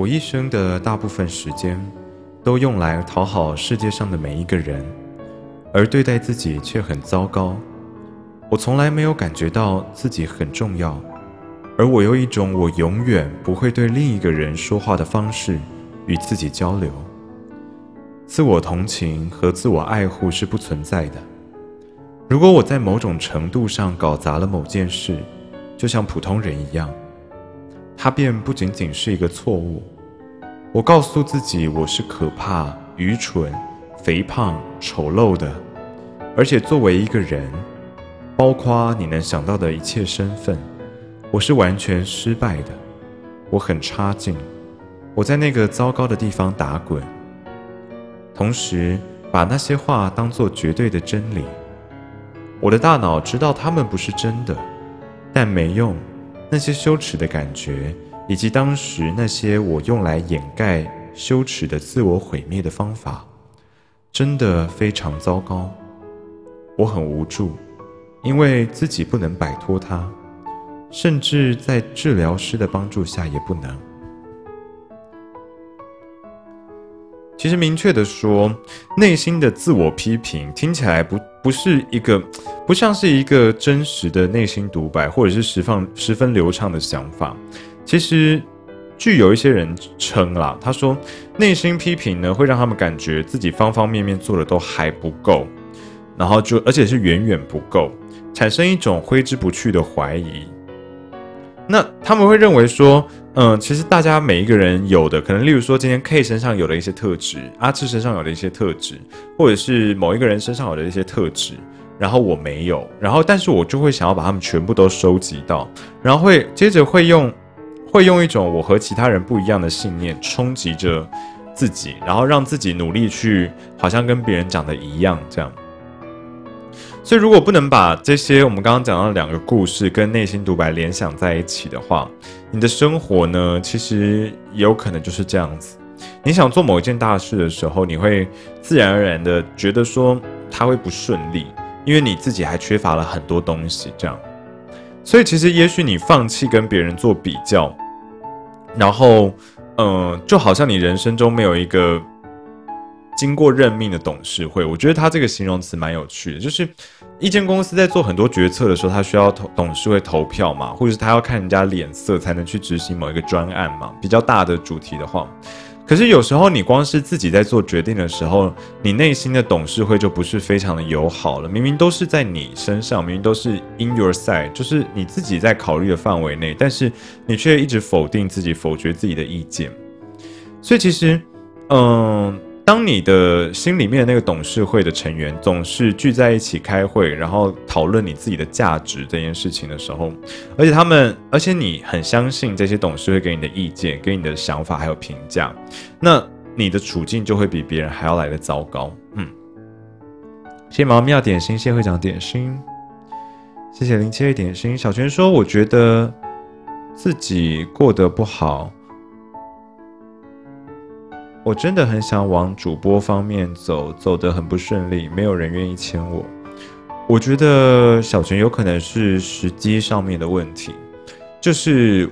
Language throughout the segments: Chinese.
我一生的大部分时间都用来讨好世界上的每一个人，而对待自己却很糟糕。我从来没有感觉到自己很重要，而我用一种我永远不会对另一个人说话的方式与自己交流。自我同情和自我爱护是不存在的。如果我在某种程度上搞砸了某件事，就像普通人一样。它便不仅仅是一个错误。我告诉自己，我是可怕、愚蠢、肥胖、丑陋的，而且作为一个人，包括你能想到的一切身份，我是完全失败的。我很差劲，我在那个糟糕的地方打滚，同时把那些话当作绝对的真理。我的大脑知道它们不是真的，但没用。那些羞耻的感觉，以及当时那些我用来掩盖羞耻的自我毁灭的方法，真的非常糟糕。我很无助，因为自己不能摆脱它，甚至在治疗师的帮助下也不能。其实，明确的说，内心的自我批评听起来不不是一个，不像是一个真实的内心独白，或者是十分十分流畅的想法。其实，据有一些人称啦，他说，内心批评呢，会让他们感觉自己方方面面做的都还不够，然后就而且是远远不够，产生一种挥之不去的怀疑。那他们会认为说。嗯，其实大家每一个人有的可能，例如说今天 K 身上有的一些特质，阿志身上有的一些特质，或者是某一个人身上有的一些特质，然后我没有，然后但是我就会想要把他们全部都收集到，然后会接着会用会用一种我和其他人不一样的信念冲击着自己，然后让自己努力去好像跟别人讲的一样这样。所以如果不能把这些我们刚刚讲到的两个故事跟内心独白联想在一起的话，你的生活呢，其实有可能就是这样子。你想做某一件大事的时候，你会自然而然的觉得说它会不顺利，因为你自己还缺乏了很多东西。这样，所以其实也许你放弃跟别人做比较，然后，嗯，就好像你人生中没有一个。经过任命的董事会，我觉得他这个形容词蛮有趣的。就是一间公司在做很多决策的时候，他需要投董事会投票嘛，或者是他要看人家脸色才能去执行某一个专案嘛。比较大的主题的话，可是有时候你光是自己在做决定的时候，你内心的董事会就不是非常的友好了。明明都是在你身上，明明都是 in your side，就是你自己在考虑的范围内，但是你却一直否定自己，否决自己的意见。所以其实，嗯。当你的心里面那个董事会的成员总是聚在一起开会，然后讨论你自己的价值这件事情的时候，而且他们，而且你很相信这些董事会给你的意见、给你的想法还有评价，那你的处境就会比别人还要来的糟糕。嗯，谢谢毛妙点心，谢会长点心，谢谢林七位点心。小泉说：“我觉得自己过得不好。”我真的很想往主播方面走，走得很不顺利，没有人愿意签我。我觉得小群有可能是时机上面的问题，就是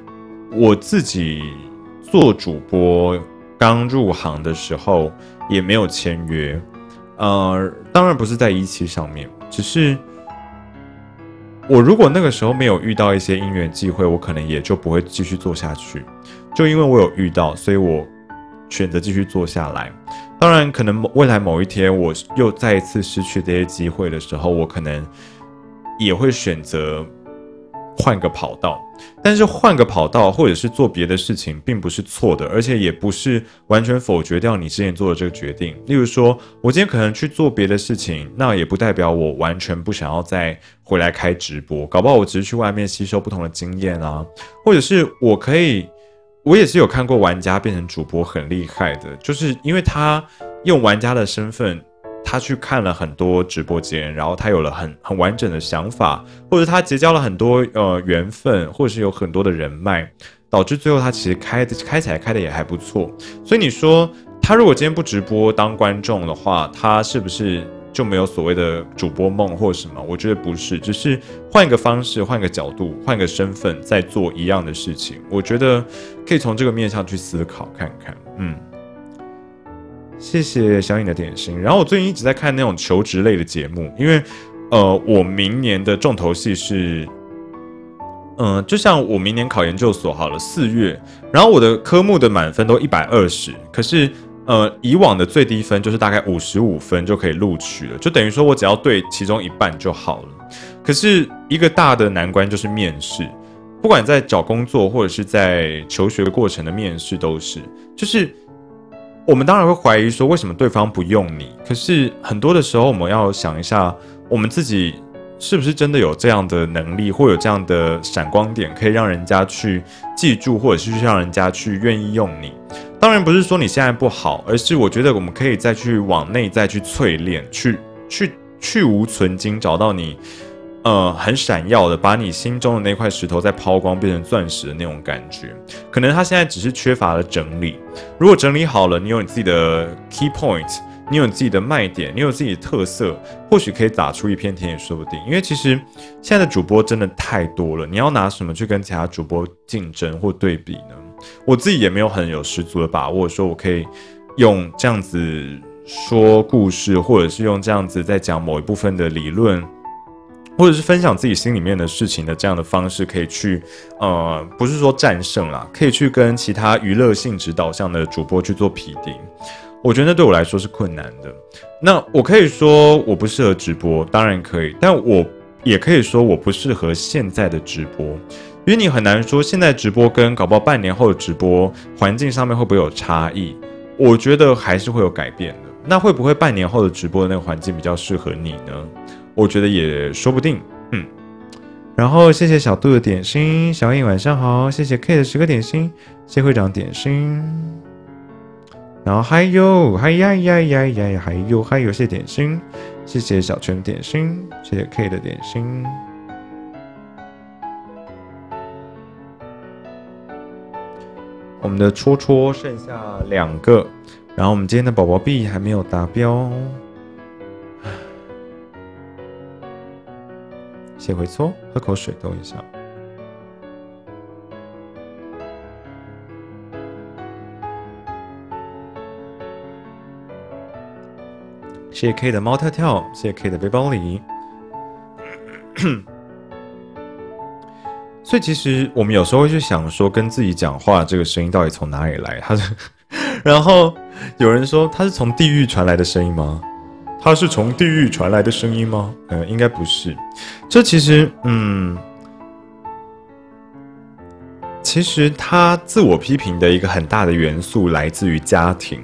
我自己做主播刚入行的时候也没有签约，呃，当然不是在一期上面，只是我如果那个时候没有遇到一些因缘际会，我可能也就不会继续做下去。就因为我有遇到，所以我。选择继续做下来，当然，可能未来某一天我又再一次失去这些机会的时候，我可能也会选择换个跑道。但是换个跑道或者是做别的事情，并不是错的，而且也不是完全否决掉你之前做的这个决定。例如说，我今天可能去做别的事情，那也不代表我完全不想要再回来开直播。搞不好我只是去外面吸收不同的经验啊，或者是我可以。我也是有看过玩家变成主播很厉害的，就是因为他用玩家的身份，他去看了很多直播间，然后他有了很很完整的想法，或者他结交了很多呃缘分，或者是有很多的人脉，导致最后他其实开的开起来开的也还不错。所以你说他如果今天不直播当观众的话，他是不是就没有所谓的主播梦或什么，我觉得不是，只是换一个方式、换个角度、换个身份在做一样的事情。我觉得可以从这个面向去思考看看。嗯，谢谢小颖的点心。然后我最近一直在看那种求职类的节目，因为呃，我明年的重头戏是，嗯，就像我明年考研究所好了，四月，然后我的科目的满分都一百二十，可是。呃，以往的最低分就是大概五十五分就可以录取了，就等于说我只要对其中一半就好了。可是一个大的难关就是面试，不管在找工作或者是在求学过程的面试都是，就是我们当然会怀疑说为什么对方不用你，可是很多的时候我们要想一下，我们自己是不是真的有这样的能力，或有这样的闪光点，可以让人家去记住，或者是让人家去愿意用你。当然不是说你现在不好，而是我觉得我们可以再去往内再去淬炼，去去去无存精，找到你呃很闪耀的，把你心中的那块石头再抛光，变成钻石的那种感觉。可能他现在只是缺乏了整理，如果整理好了，你有你自己的 key point，你有自己的卖点，你有自己的特色，或许可以打出一片天也说不定。因为其实现在的主播真的太多了，你要拿什么去跟其他主播竞争或对比呢？我自己也没有很有十足的把握，说我可以用这样子说故事，或者是用这样子在讲某一部分的理论，或者是分享自己心里面的事情的这样的方式，可以去呃，不是说战胜啦，可以去跟其他娱乐性质导向的主播去做匹敌。我觉得那对我来说是困难的。那我可以说我不适合直播，当然可以，但我也可以说我不适合现在的直播。因为你很难说现在直播跟搞不好半年后的直播环境上面会不会有差异？我觉得还是会有改变的。那会不会半年后的直播的那个环境比较适合你呢？我觉得也说不定。嗯。然后谢谢小杜的点心，小颖晚上好，谢谢 K 的十个点心，谢会长点心。然后还有，还呀呀呀呀，还有还有谢点心，谢谢小泉点心，谢谢 K 的点心。我们的戳戳剩下两个，然后我们今天的宝宝币还没有达标，写回搓，喝口水，等一下。谢谢 K 的猫跳跳，谢谢 K 的背包里。所以其实我们有时候会去想说，跟自己讲话这个声音到底从哪里来？他是，然后有人说他是从地狱传来的声音吗？他是从地狱传来的声音吗？嗯，应该不是。这其实，嗯，其实他自我批评的一个很大的元素来自于家庭。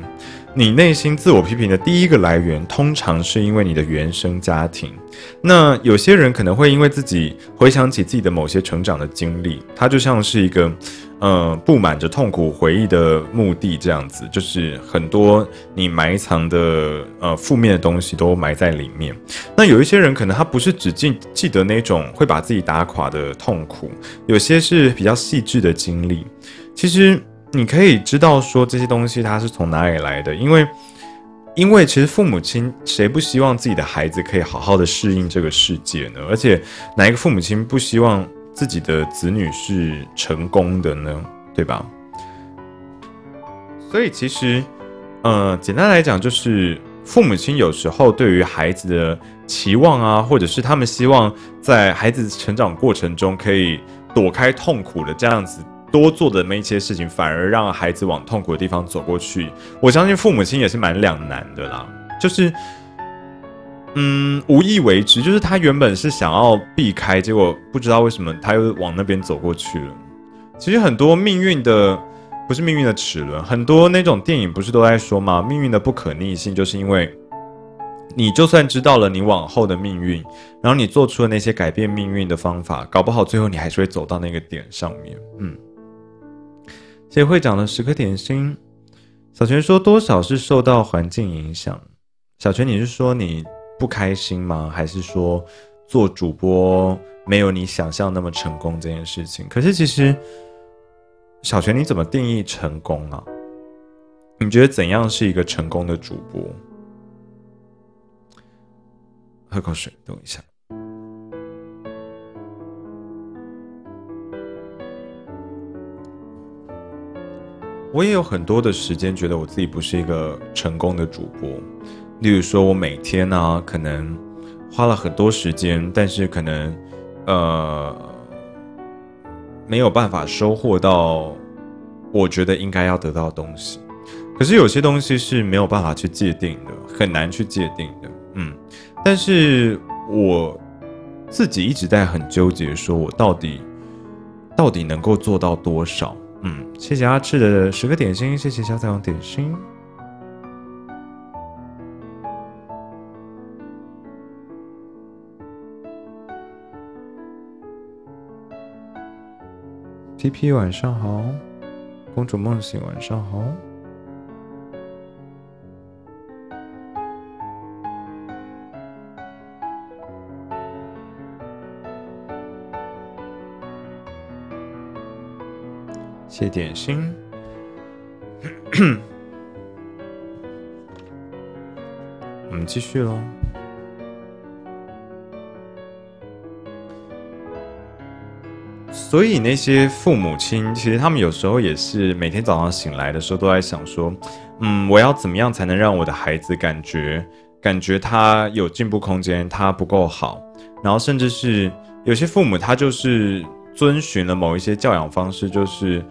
你内心自我批评的第一个来源，通常是因为你的原生家庭。那有些人可能会因为自己回想起自己的某些成长的经历，它就像是一个，呃，布满着痛苦回忆的墓地这样子，就是很多你埋藏的呃负面的东西都埋在里面。那有一些人可能他不是只记记得那种会把自己打垮的痛苦，有些是比较细致的经历。其实。你可以知道说这些东西它是从哪里来的，因为，因为其实父母亲谁不希望自己的孩子可以好好的适应这个世界呢？而且哪一个父母亲不希望自己的子女是成功的呢？对吧？所以其实，呃，简单来讲就是父母亲有时候对于孩子的期望啊，或者是他们希望在孩子成长过程中可以躲开痛苦的这样子。多做的那一些事情，反而让孩子往痛苦的地方走过去。我相信父母亲也是蛮两难的啦，就是，嗯，无意为之，就是他原本是想要避开，结果不知道为什么他又往那边走过去了。其实很多命运的，不是命运的齿轮，很多那种电影不是都在说吗？命运的不可逆性，就是因为你就算知道了你往后的命运，然后你做出了那些改变命运的方法，搞不好最后你还是会走到那个点上面。嗯。协会长的十颗点心，小泉说多少是受到环境影响。小泉，你是说你不开心吗？还是说做主播没有你想象那么成功这件事情？可是其实，小泉你怎么定义成功啊？你觉得怎样是一个成功的主播？喝口水，等一下。我也有很多的时间，觉得我自己不是一个成功的主播。例如说，我每天呢，可能花了很多时间，但是可能，呃，没有办法收获到我觉得应该要得到的东西。可是有些东西是没有办法去界定的，很难去界定的。嗯，但是我自己一直在很纠结，说我到底到底能够做到多少。嗯，谢谢阿志的十个点心，谢谢小彩虹点心。P P 晚上好，公主梦醒晚上好。谢点心，我们继续喽。所以那些父母亲，其实他们有时候也是每天早上醒来的时候都在想说，嗯，我要怎么样才能让我的孩子感觉感觉他有进步空间，他不够好，然后甚至是有些父母他就是。遵循了某一些教养方式，就是，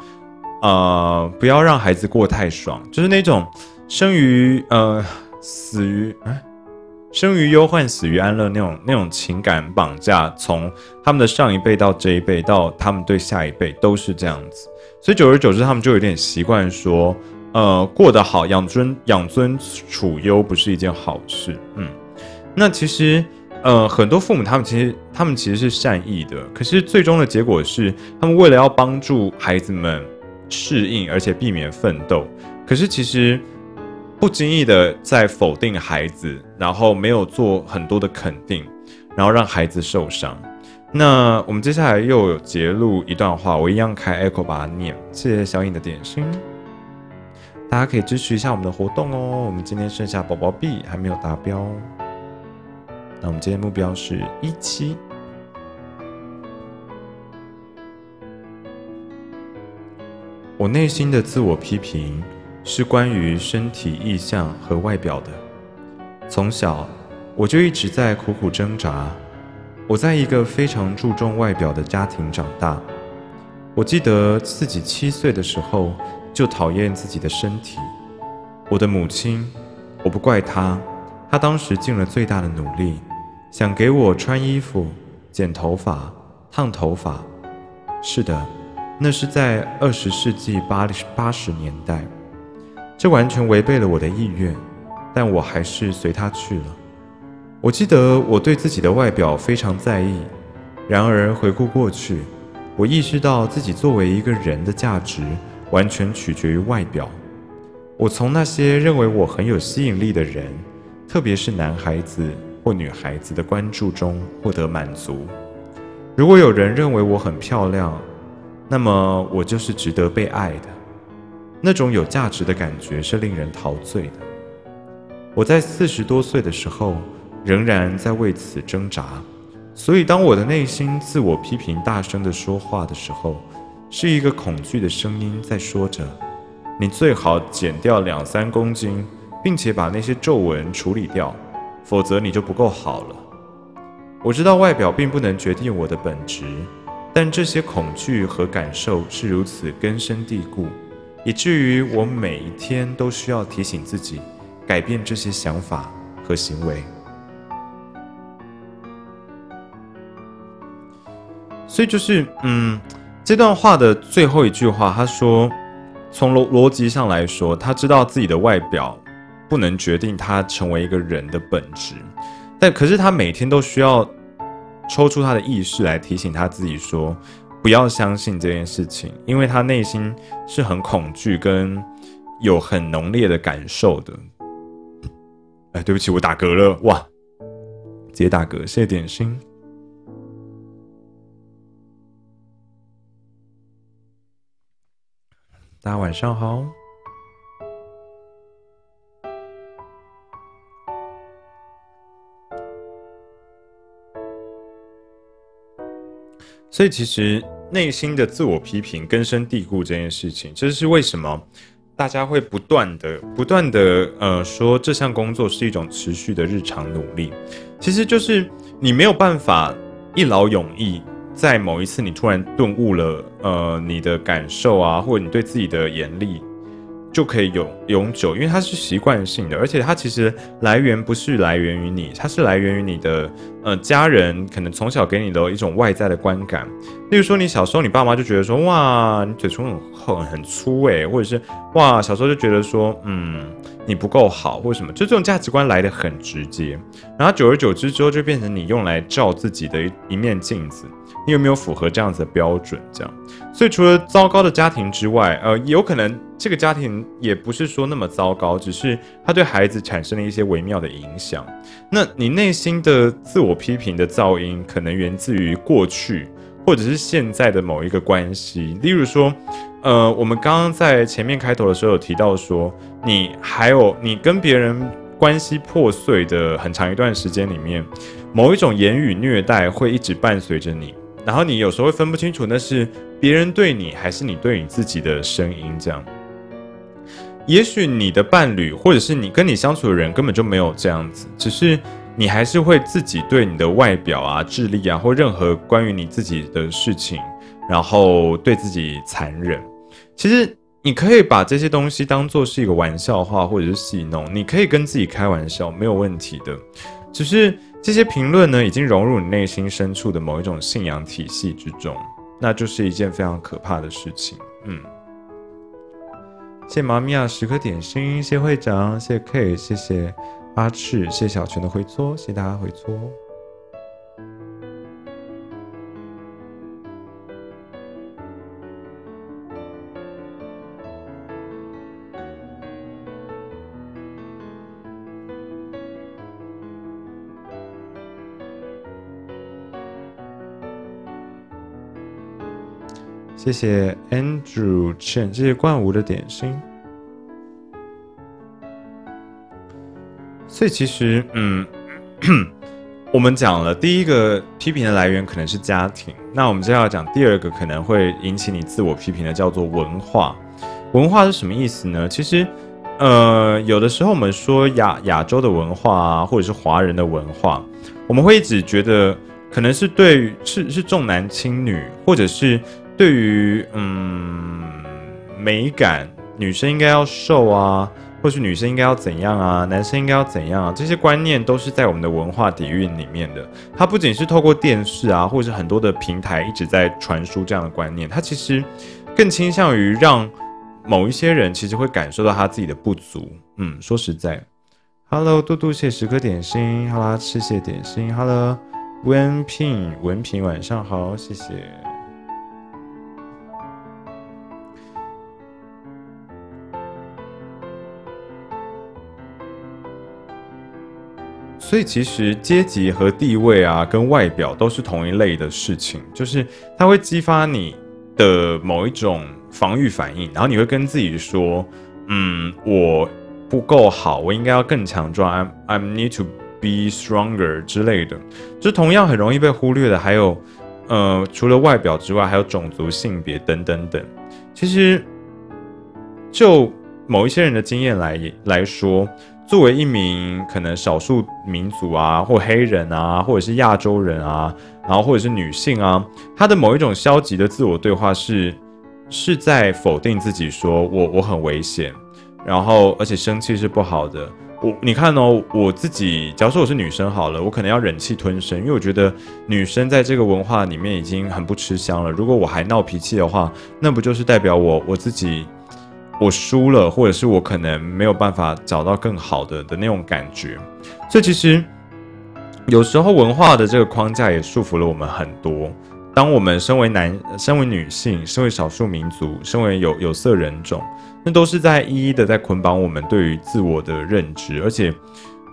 呃，不要让孩子过太爽，就是那种生于呃死于哎，生于忧患，死于安乐那种那种情感绑架，从他们的上一辈到这一辈，到他们对下一辈都是这样子，所以久而久之，他们就有点习惯说，呃，过得好，养尊养尊处优不是一件好事，嗯，那其实。呃，很多父母他们其实他们其实是善意的，可是最终的结果是，他们为了要帮助孩子们适应，而且避免奋斗，可是其实不经意的在否定孩子，然后没有做很多的肯定，然后让孩子受伤。那我们接下来又有截录一段话，我一样开 echo 把它念。谢谢小颖的点心，大家可以支持一下我们的活动哦。我们今天剩下宝宝币还没有达标。那我们今天目标是一七。我内心的自我批评是关于身体意象和外表的。从小我就一直在苦苦挣扎。我在一个非常注重外表的家庭长大。我记得自己七岁的时候就讨厌自己的身体。我的母亲，我不怪她，她当时尽了最大的努力。想给我穿衣服、剪头发、烫头发，是的，那是在二十世纪八八十年代，这完全违背了我的意愿，但我还是随他去了。我记得我对自己的外表非常在意，然而回顾过去，我意识到自己作为一个人的价值完全取决于外表。我从那些认为我很有吸引力的人，特别是男孩子。或女孩子的关注中获得满足。如果有人认为我很漂亮，那么我就是值得被爱的。那种有价值的感觉是令人陶醉的。我在四十多岁的时候，仍然在为此挣扎。所以，当我的内心自我批评大声的说话的时候，是一个恐惧的声音在说着：“你最好减掉两三公斤，并且把那些皱纹处理掉。”否则你就不够好了。我知道外表并不能决定我的本质，但这些恐惧和感受是如此根深蒂固，以至于我每一天都需要提醒自己改变这些想法和行为。所以就是，嗯，这段话的最后一句话，他说，从逻逻辑上来说，他知道自己的外表。不能决定他成为一个人的本质，但可是他每天都需要抽出他的意识来提醒他自己说，不要相信这件事情，因为他内心是很恐惧跟有很浓烈的感受的。哎，对不起，我打嗝了，哇，直接打嗝，谢谢点心，大家晚上好。所以其实内心的自我批评根深蒂固这件事情，这是为什么大家会不断的、不断的呃说这项工作是一种持续的日常努力，其实就是你没有办法一劳永逸，在某一次你突然顿悟了呃你的感受啊，或者你对自己的严厉。就可以永永久，因为它是习惯性的，而且它其实来源不是来源于你，它是来源于你的呃家人，可能从小给你的一种外在的观感。例如说，你小时候你爸妈就觉得说，哇，你嘴唇很很很粗诶，或者是哇，小时候就觉得说，嗯，你不够好，或什么，就这种价值观来的很直接，然后久而久之之后，就变成你用来照自己的一一面镜子。你有没有符合这样子的标准？这样，所以除了糟糕的家庭之外，呃，有可能这个家庭也不是说那么糟糕，只是他对孩子产生了一些微妙的影响。那你内心的自我批评的噪音，可能源自于过去或者是现在的某一个关系。例如说，呃，我们刚刚在前面开头的时候有提到说，你还有你跟别人关系破碎的很长一段时间里面，某一种言语虐待会一直伴随着你。然后你有时候会分不清楚那是别人对你还是你对你自己的声音，这样。也许你的伴侣或者是你跟你相处的人根本就没有这样子，只是你还是会自己对你的外表啊、智力啊或任何关于你自己的事情，然后对自己残忍。其实你可以把这些东西当做是一个玩笑话或者是戏弄，你可以跟自己开玩笑，没有问题的，只是。这些评论呢，已经融入你内心深处的某一种信仰体系之中，那就是一件非常可怕的事情。嗯，谢妈咪啊，十颗点心，谢会长，谢 K，谢谢阿赤，谢小泉的回搓，谢大家回搓。谢谢 Andrew Chen，谢谢冠吾的点心。所以其实，嗯，我们讲了第一个批评的来源可能是家庭，那我们接下来讲第二个可能会引起你自我批评的，叫做文化。文化是什么意思呢？其实，呃，有的时候我们说亚亚洲的文化啊，或者是华人的文化，我们会一直觉得可能是对是是重男轻女，或者是。对于嗯美感，女生应该要瘦啊，或是女生应该要怎样啊，男生应该要怎样啊，这些观念都是在我们的文化底蕴里面的。它不仅是透过电视啊，或者是很多的平台一直在传输这样的观念，它其实更倾向于让某一些人其实会感受到他自己的不足。嗯，说实在，Hello，嘟嘟谢十颗点心，哈啦，谢谢点心，Hello，文平文平晚上好，谢谢。所以其实阶级和地位啊，跟外表都是同一类的事情，就是它会激发你的某一种防御反应，然后你会跟自己说：“嗯，我不够好，我应该要更强壮。I'm I'm need to be stronger 之类的。”就同样很容易被忽略的，还有呃，除了外表之外，还有种族、性别等等等。其实就某一些人的经验来来说。作为一名可能少数民族啊，或黑人啊，或者是亚洲人啊，然后或者是女性啊，她的某一种消极的自我对话是是在否定自己，说我我很危险，然后而且生气是不好的。我你看哦，我自己，假如说我是女生好了，我可能要忍气吞声，因为我觉得女生在这个文化里面已经很不吃香了。如果我还闹脾气的话，那不就是代表我我自己？我输了，或者是我可能没有办法找到更好的的那种感觉，所以其实有时候文化的这个框架也束缚了我们很多。当我们身为男、身为女性、身为少数民族、身为有有色人种，那都是在一一的在捆绑我们对于自我的认知，而且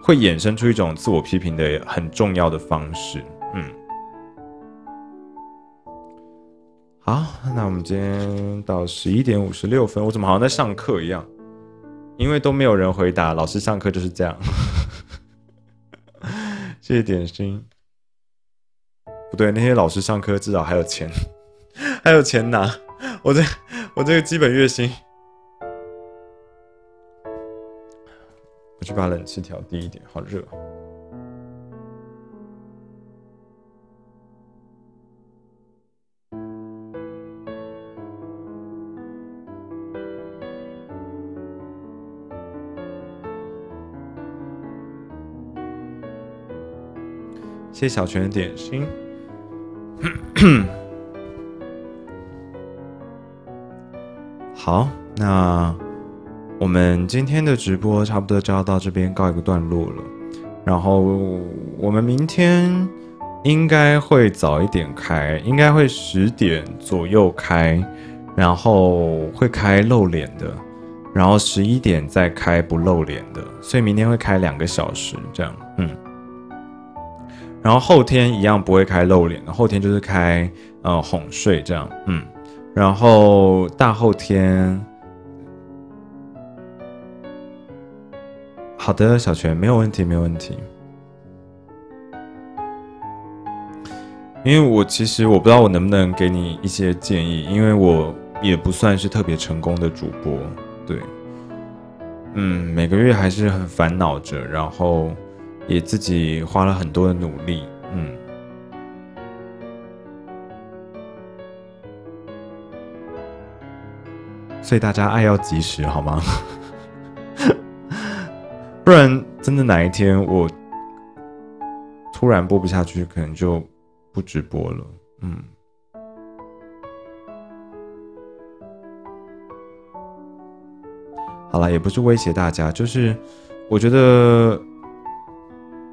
会衍生出一种自我批评的很重要的方式。嗯。好，那我们今天到十一点五十六分，我怎么好像在上课一样？因为都没有人回答，老师上课就是这样。谢谢点心。不对，那些老师上课至少还有钱，还有钱拿。我这我这个基本月薪，我去把冷气调低一点，好热。谢小泉的点心。好，那我们今天的直播差不多就要到这边告一个段落了。然后我们明天应该会早一点开，应该会十点左右开，然后会开露脸的，然后十一点再开不露脸的，所以明天会开两个小时这样。嗯。然后后天一样不会开露脸的，后天就是开呃哄睡这样，嗯，然后大后天，好的，小泉没有问题，没有问题，因为我其实我不知道我能不能给你一些建议，因为我也不算是特别成功的主播，对，嗯，每个月还是很烦恼着，然后。也自己花了很多的努力，嗯，所以大家爱要及时，好吗？不然真的哪一天我突然播不下去，可能就不直播了，嗯。好了，也不是威胁大家，就是我觉得。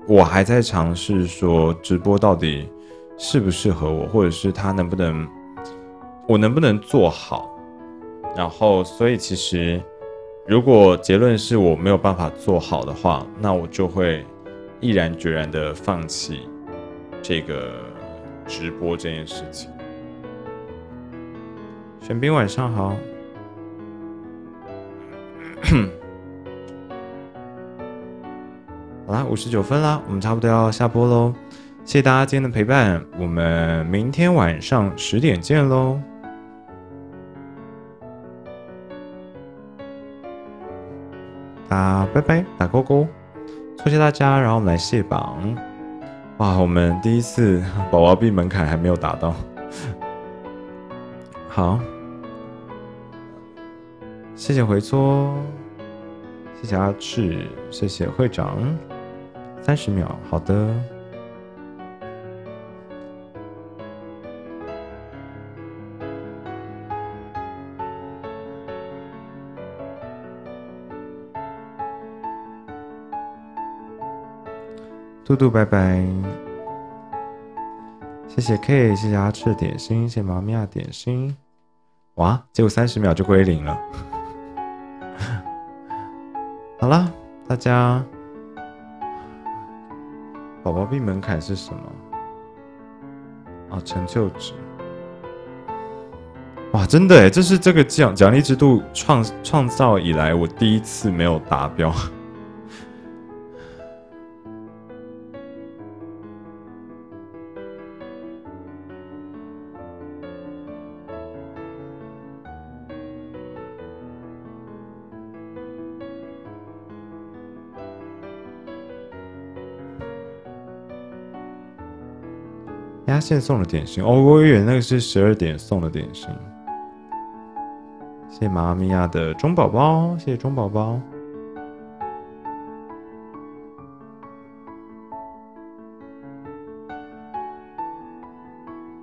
我还在尝试说直播到底适不适合我，或者是他能不能，我能不能做好。然后，所以其实如果结论是我没有办法做好的话，那我就会毅然决然的放弃这个直播这件事情。玄彬晚上好。好啦，五十九分啦，我们差不多要下播喽。谢谢大家今天的陪伴，我们明天晚上十点见喽。打拜拜，打勾勾，谢谢大家，然后我们来卸榜。哇，我们第一次宝宝币门槛还没有达到。好，谢谢回搓，谢谢阿志，谢谢会长。三十秒，好的。嘟嘟，拜拜。谢谢 K，谢谢阿赤点心，谢谢妈咪呀点心。哇，结果三十秒就归零了。好了，大家。宝宝币门槛是什么？啊，成就值。哇，真的诶，这是这个奖奖励制度创创造以来，我第一次没有达标。现送的点心哦，我以为那个是十二点送的点心。谢谢妈咪呀的钟宝宝，谢谢钟宝宝。